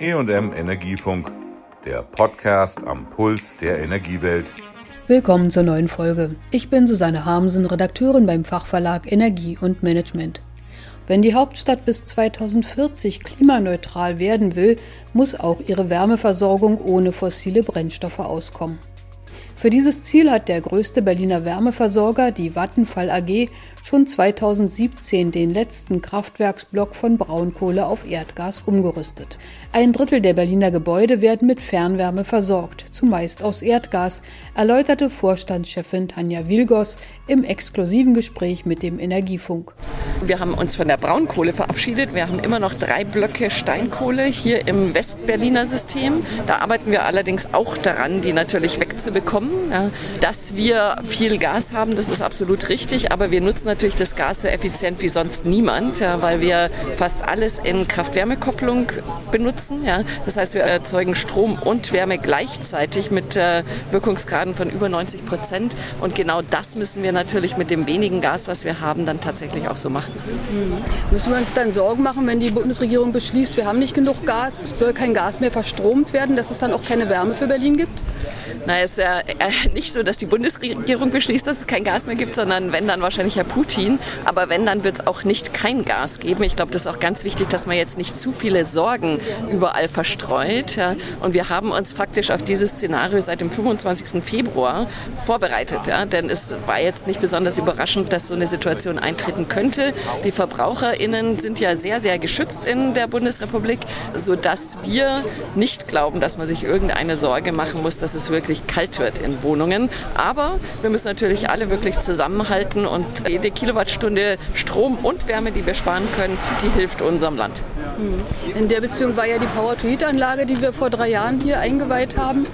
EM Energiefunk, der Podcast am Puls der Energiewelt. Willkommen zur neuen Folge. Ich bin Susanne Harmsen, Redakteurin beim Fachverlag Energie und Management. Wenn die Hauptstadt bis 2040 klimaneutral werden will, muss auch ihre Wärmeversorgung ohne fossile Brennstoffe auskommen. Für dieses Ziel hat der größte Berliner Wärmeversorger, die Vattenfall AG, schon 2017 den letzten Kraftwerksblock von Braunkohle auf Erdgas umgerüstet. Ein Drittel der Berliner Gebäude werden mit Fernwärme versorgt, zumeist aus Erdgas, erläuterte Vorstandschefin Tanja Wilgos im exklusiven Gespräch mit dem Energiefunk. Wir haben uns von der Braunkohle verabschiedet. Wir haben immer noch drei Blöcke Steinkohle hier im Westberliner System. Da arbeiten wir allerdings auch daran, die natürlich wegzubekommen. Ja. Dass wir viel Gas haben, das ist absolut richtig, aber wir nutzen natürlich das Gas so effizient wie sonst niemand, ja, weil wir fast alles in Kraft-Wärme-Kopplung benutzen nutzen. Ja. Das heißt, wir erzeugen Strom und Wärme gleichzeitig mit äh, Wirkungsgraden von über 90 Prozent. Und genau das müssen wir natürlich mit dem wenigen Gas, was wir haben, dann tatsächlich auch so machen. Mhm. Müssen wir uns dann Sorgen machen, wenn die Bundesregierung beschließt, wir haben nicht genug Gas, soll kein Gas mehr verstromt werden, dass es dann auch keine Wärme für Berlin gibt? Na, es ist ja äh, nicht so, dass die Bundesregierung beschließt, dass es kein Gas mehr gibt, sondern wenn dann wahrscheinlich Herr Putin. Aber wenn, dann wird es auch nicht kein Gas geben. Ich glaube, das ist auch ganz wichtig, dass man jetzt nicht zu viele Sorgen überall verstreut. Ja. Und wir haben uns faktisch auf dieses Szenario seit dem 25. Februar vorbereitet. Ja. Denn es war jetzt nicht besonders überraschend, dass so eine Situation eintreten könnte. Die VerbraucherInnen sind ja sehr, sehr geschützt in der Bundesrepublik, sodass wir nicht glauben, dass man sich irgendeine Sorge machen muss, dass es wirklich kalt wird in Wohnungen. Aber wir müssen natürlich alle wirklich zusammenhalten und jede Kilowattstunde Strom und Wärme, die wir sparen können, die hilft unserem Land. In der Beziehung war ja die Power-to-Heat-Anlage, die wir vor drei Jahren hier eingeweiht haben,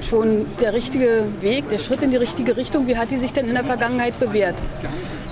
schon der richtige Weg, der Schritt in die richtige Richtung. Wie hat die sich denn in der Vergangenheit bewährt?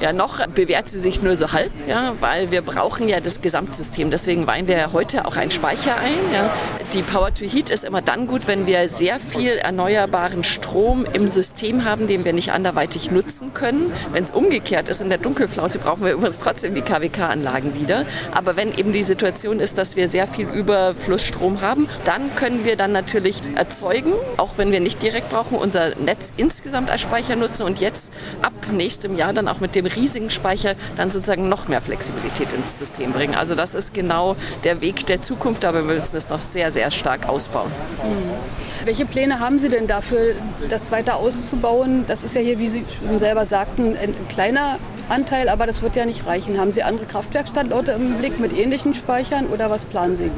Ja, noch bewährt sie sich nur so halb, ja, weil wir brauchen ja das Gesamtsystem. Deswegen weihen wir heute auch einen Speicher ein. Ja. Die Power to Heat ist immer dann gut, wenn wir sehr viel erneuerbaren Strom im System haben, den wir nicht anderweitig nutzen können. Wenn es umgekehrt ist in der Dunkelflaute, brauchen wir übrigens trotzdem die KWK-Anlagen wieder. Aber wenn eben die Situation ist, dass wir sehr viel Überflussstrom haben, dann können wir dann natürlich erzeugen, auch wenn wir nicht direkt brauchen, unser Netz insgesamt als Speicher nutzen und jetzt ab nächstem Jahr dann auch mit dem riesigen Speicher dann sozusagen noch mehr Flexibilität ins System bringen. Also das ist genau der Weg der Zukunft, aber wir müssen es noch sehr, sehr stark ausbauen. Mhm. Welche Pläne haben Sie denn dafür, das weiter auszubauen? Das ist ja hier, wie Sie schon selber sagten, ein kleiner Anteil, aber das wird ja nicht reichen. Haben Sie andere Kraftwerkstandorte im Blick mit ähnlichen Speichern oder was planen Sie?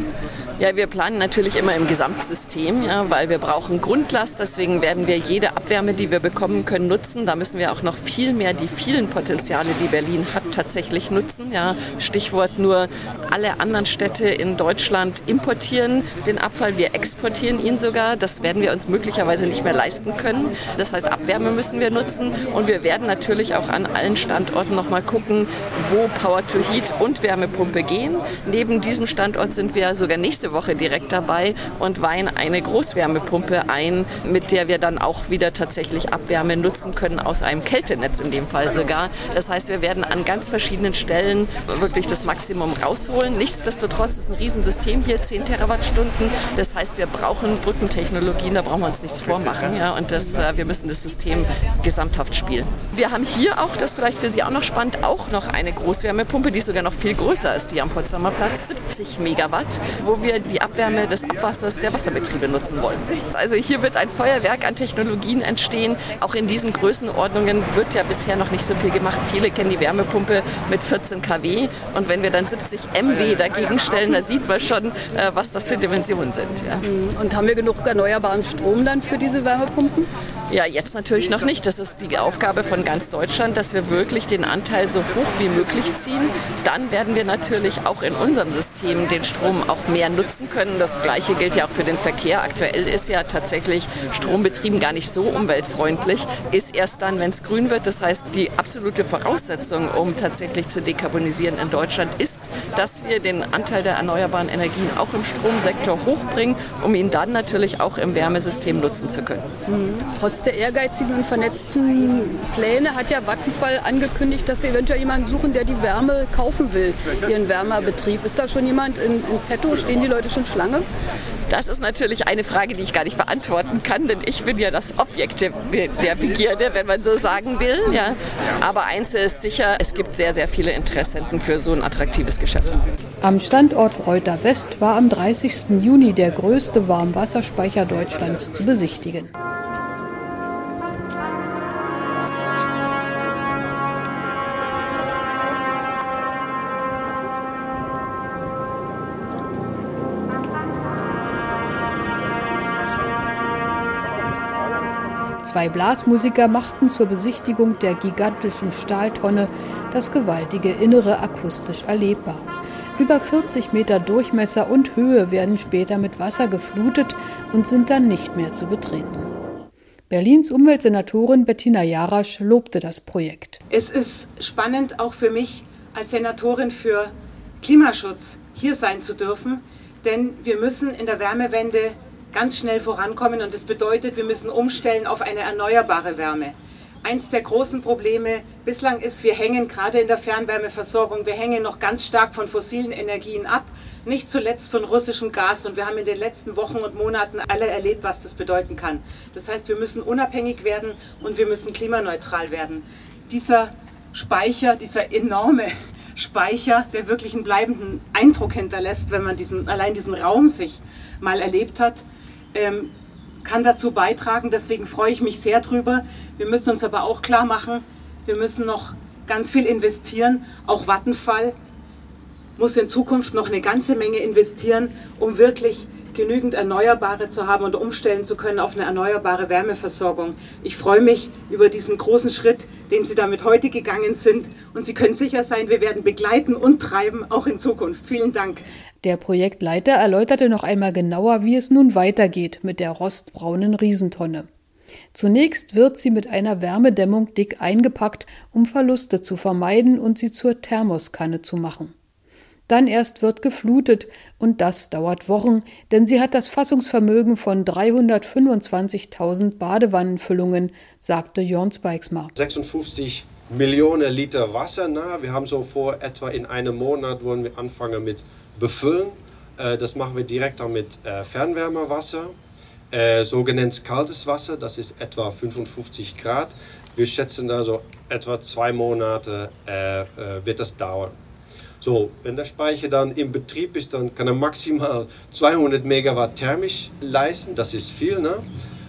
Ja, wir planen natürlich immer im Gesamtsystem, ja, weil wir brauchen Grundlast. Deswegen werden wir jede Abwärme, die wir bekommen können, nutzen. Da müssen wir auch noch viel mehr die vielen Potenziale, die Berlin hat, tatsächlich nutzen. Ja, Stichwort nur alle anderen Städte in Deutschland importieren den Abfall. Wir exportieren ihn sogar. Das werden wir uns möglicherweise nicht mehr leisten können. Das heißt, Abwärme müssen wir nutzen und wir werden natürlich auch an allen Standorten noch mal gucken, wo Power to Heat und Wärmepumpe gehen. Neben diesem Standort sind wir sogar nächste Woche direkt dabei und weihen eine Großwärmepumpe ein, mit der wir dann auch wieder tatsächlich Abwärme nutzen können aus einem Kältenetz in dem Fall sogar. Das heißt, wir werden an ganz verschiedenen Stellen wirklich das Maximum rausholen. Nichtsdestotrotz ist ein Riesensystem hier, 10 Terawattstunden. Das heißt, wir brauchen Brückentechnologien, da brauchen wir uns nichts vormachen. Ja? Und das, äh, wir müssen das System gesamthaft spielen. Wir haben hier auch, das vielleicht für Sie auch noch spannend, auch noch eine Großwärmepumpe, die sogar noch viel größer als die am Potsdamer Platz, 70 Megawatt, wo wir die Abwärme des Abwassers der Wasserbetriebe nutzen wollen. Also hier wird ein Feuerwerk an Technologien entstehen. Auch in diesen Größenordnungen wird ja bisher noch nicht so viel gemacht. Viele kennen die Wärmepumpe mit 14 kW und wenn wir dann 70 MW dagegen stellen, da sieht man schon, äh, was das für Dimensionen sind. Ja. Und haben wir genug erneuerbaren Strom dann für diese Wärmepumpen? Ja, jetzt natürlich noch nicht. Das ist die Aufgabe von ganz Deutschland, dass wir wirklich den Anteil so hoch wie möglich ziehen. Dann werden wir natürlich auch in unserem System den Strom auch mehr nutzen können. Das Gleiche gilt ja auch für den Verkehr. Aktuell ist ja tatsächlich Strombetrieben gar nicht so umweltfreundlich. Ist erst dann, wenn es grün wird. Das heißt, die absolute Voraussetzung, um tatsächlich zu dekarbonisieren in Deutschland, ist, dass wir den Anteil der erneuerbaren Energien auch im Stromsektor hochbringen, um ihn dann natürlich auch im Wärmesystem nutzen zu können. Mhm. Trotzdem Trotz der ehrgeizigen und vernetzten Pläne hat ja Vattenfall angekündigt, dass sie eventuell jemanden suchen, der die Wärme kaufen will, ihren Wärmerbetrieb. Ist da schon jemand in, in petto? Stehen die Leute schon Schlange? Das ist natürlich eine Frage, die ich gar nicht beantworten kann, denn ich bin ja das Objekt der, der Begierde, wenn man so sagen will. Ja. Aber eins ist sicher, es gibt sehr, sehr viele Interessenten für so ein attraktives Geschäft. Am Standort Reuter West war am 30. Juni der größte Warmwasserspeicher Deutschlands zu besichtigen. Zwei Blasmusiker machten zur Besichtigung der gigantischen Stahltonne das gewaltige Innere akustisch erlebbar. Über 40 Meter Durchmesser und Höhe werden später mit Wasser geflutet und sind dann nicht mehr zu betreten. Berlins Umweltsenatorin Bettina Jarasch lobte das Projekt. Es ist spannend auch für mich als Senatorin für Klimaschutz hier sein zu dürfen, denn wir müssen in der Wärmewende ganz schnell vorankommen und das bedeutet, wir müssen umstellen auf eine erneuerbare Wärme. Eins der großen Probleme bislang ist, wir hängen gerade in der Fernwärmeversorgung, wir hängen noch ganz stark von fossilen Energien ab, nicht zuletzt von russischem Gas. Und wir haben in den letzten Wochen und Monaten alle erlebt, was das bedeuten kann. Das heißt, wir müssen unabhängig werden und wir müssen klimaneutral werden. Dieser Speicher, dieser enorme Speicher, der wirklich einen bleibenden Eindruck hinterlässt, wenn man diesen, allein diesen Raum sich mal erlebt hat, ähm, kann dazu beitragen. Deswegen freue ich mich sehr drüber. Wir müssen uns aber auch klar machen, wir müssen noch ganz viel investieren. Auch Vattenfall muss in Zukunft noch eine ganze Menge investieren, um wirklich genügend Erneuerbare zu haben und umstellen zu können auf eine erneuerbare Wärmeversorgung. Ich freue mich über diesen großen Schritt, den Sie damit heute gegangen sind. Und Sie können sicher sein, wir werden begleiten und treiben, auch in Zukunft. Vielen Dank. Der Projektleiter erläuterte noch einmal genauer, wie es nun weitergeht mit der rostbraunen Riesentonne. Zunächst wird sie mit einer Wärmedämmung dick eingepackt, um Verluste zu vermeiden und sie zur Thermoskanne zu machen. Dann erst wird geflutet und das dauert Wochen, denn sie hat das Fassungsvermögen von 325.000 Badewannenfüllungen, sagte Jörn Speixmar. 56 Millionen Liter Wasser. Na, wir haben so vor, etwa in einem Monat wollen wir anfangen mit Befüllen. Äh, das machen wir direkt dann mit äh, Fernwärmewasser. Äh, sogenanntes kaltes Wasser, das ist etwa 55 Grad. Wir schätzen da so etwa zwei Monate wird das dauern. So, wenn der Speicher dann im Betrieb ist, dann kann er maximal 200 Megawatt thermisch leisten. Das ist viel, ne?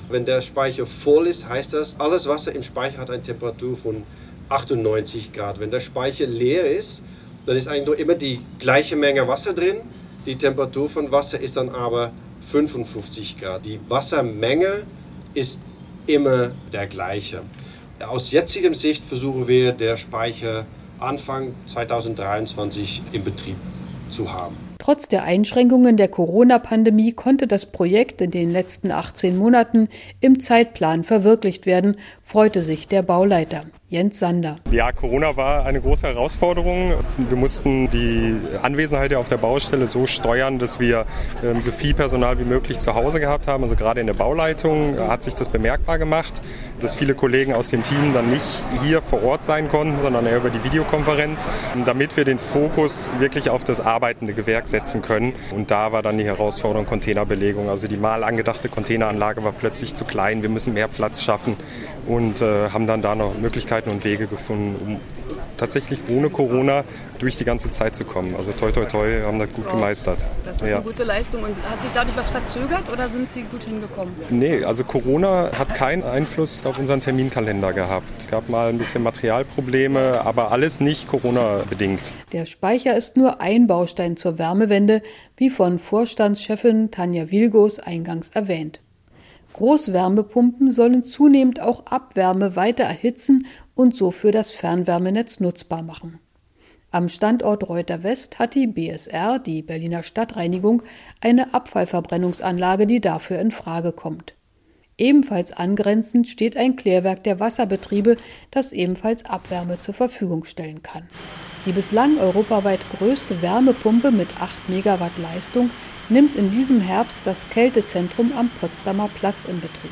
Wenn der Speicher voll ist, heißt das, alles Wasser im Speicher hat eine Temperatur von 98 Grad. Wenn der Speicher leer ist, dann ist eigentlich immer die gleiche Menge Wasser drin. Die Temperatur von Wasser ist dann aber 55 Grad. Die Wassermenge ist immer der gleiche. Aus jetzigem Sicht versuchen wir, der Speicher Anfang 2023 in Betrieb zu haben. Trotz der Einschränkungen der Corona-Pandemie konnte das Projekt in den letzten 18 Monaten im Zeitplan verwirklicht werden, freute sich der Bauleiter. Jens Sander. Ja, Corona war eine große Herausforderung. Wir mussten die Anwesenheit auf der Baustelle so steuern, dass wir ähm, so viel Personal wie möglich zu Hause gehabt haben. Also gerade in der Bauleitung hat sich das bemerkbar gemacht, dass viele Kollegen aus dem Team dann nicht hier vor Ort sein konnten, sondern eher über die Videokonferenz, damit wir den Fokus wirklich auf das arbeitende Gewerk setzen können. Und da war dann die Herausforderung Containerbelegung. Also die mal angedachte Containeranlage war plötzlich zu klein. Wir müssen mehr Platz schaffen und äh, haben dann da noch Möglichkeiten und Wege gefunden, um tatsächlich ohne Corona durch die ganze Zeit zu kommen. Also toi toi toi haben das gut gemeistert. Das ist ja. eine gute Leistung. Und hat sich dadurch was verzögert oder sind Sie gut hingekommen? Nee, also Corona hat keinen Einfluss auf unseren Terminkalender gehabt. Es gab mal ein bisschen Materialprobleme, aber alles nicht Corona-bedingt. Der Speicher ist nur ein Baustein zur Wärmewende, wie von Vorstandschefin Tanja Wilgos eingangs erwähnt. Großwärmepumpen sollen zunehmend auch Abwärme weiter erhitzen und so für das Fernwärmenetz nutzbar machen. Am Standort Reuter West hat die BSR, die Berliner Stadtreinigung, eine Abfallverbrennungsanlage, die dafür in Frage kommt. Ebenfalls angrenzend steht ein Klärwerk der Wasserbetriebe, das ebenfalls Abwärme zur Verfügung stellen kann. Die bislang europaweit größte Wärmepumpe mit 8 Megawatt Leistung nimmt in diesem Herbst das Kältezentrum am Potsdamer Platz in Betrieb.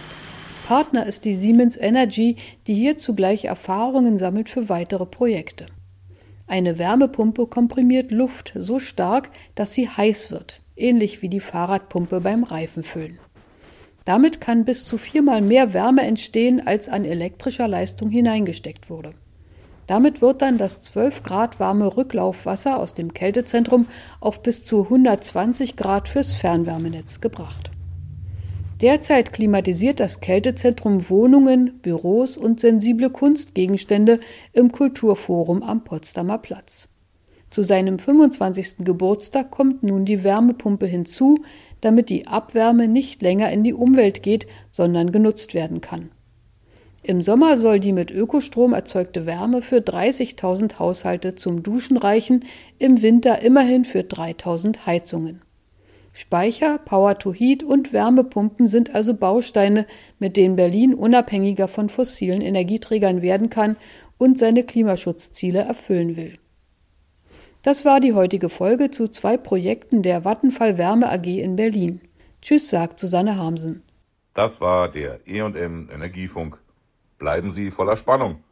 Partner ist die Siemens Energy, die hier zugleich Erfahrungen sammelt für weitere Projekte. Eine Wärmepumpe komprimiert Luft so stark, dass sie heiß wird, ähnlich wie die Fahrradpumpe beim Reifenfüllen. Damit kann bis zu viermal mehr Wärme entstehen, als an elektrischer Leistung hineingesteckt wurde. Damit wird dann das 12 Grad warme Rücklaufwasser aus dem Kältezentrum auf bis zu 120 Grad fürs Fernwärmenetz gebracht. Derzeit klimatisiert das Kältezentrum Wohnungen, Büros und sensible Kunstgegenstände im Kulturforum am Potsdamer Platz. Zu seinem 25. Geburtstag kommt nun die Wärmepumpe hinzu, damit die Abwärme nicht länger in die Umwelt geht, sondern genutzt werden kann. Im Sommer soll die mit Ökostrom erzeugte Wärme für 30.000 Haushalte zum Duschen reichen, im Winter immerhin für 3.000 Heizungen. Speicher, Power-to-Heat und Wärmepumpen sind also Bausteine, mit denen Berlin unabhängiger von fossilen Energieträgern werden kann und seine Klimaschutzziele erfüllen will. Das war die heutige Folge zu zwei Projekten der Vattenfall Wärme AG in Berlin. Tschüss, sagt Susanne Harmsen. Das war der E&M Energiefunk. Bleiben Sie voller Spannung.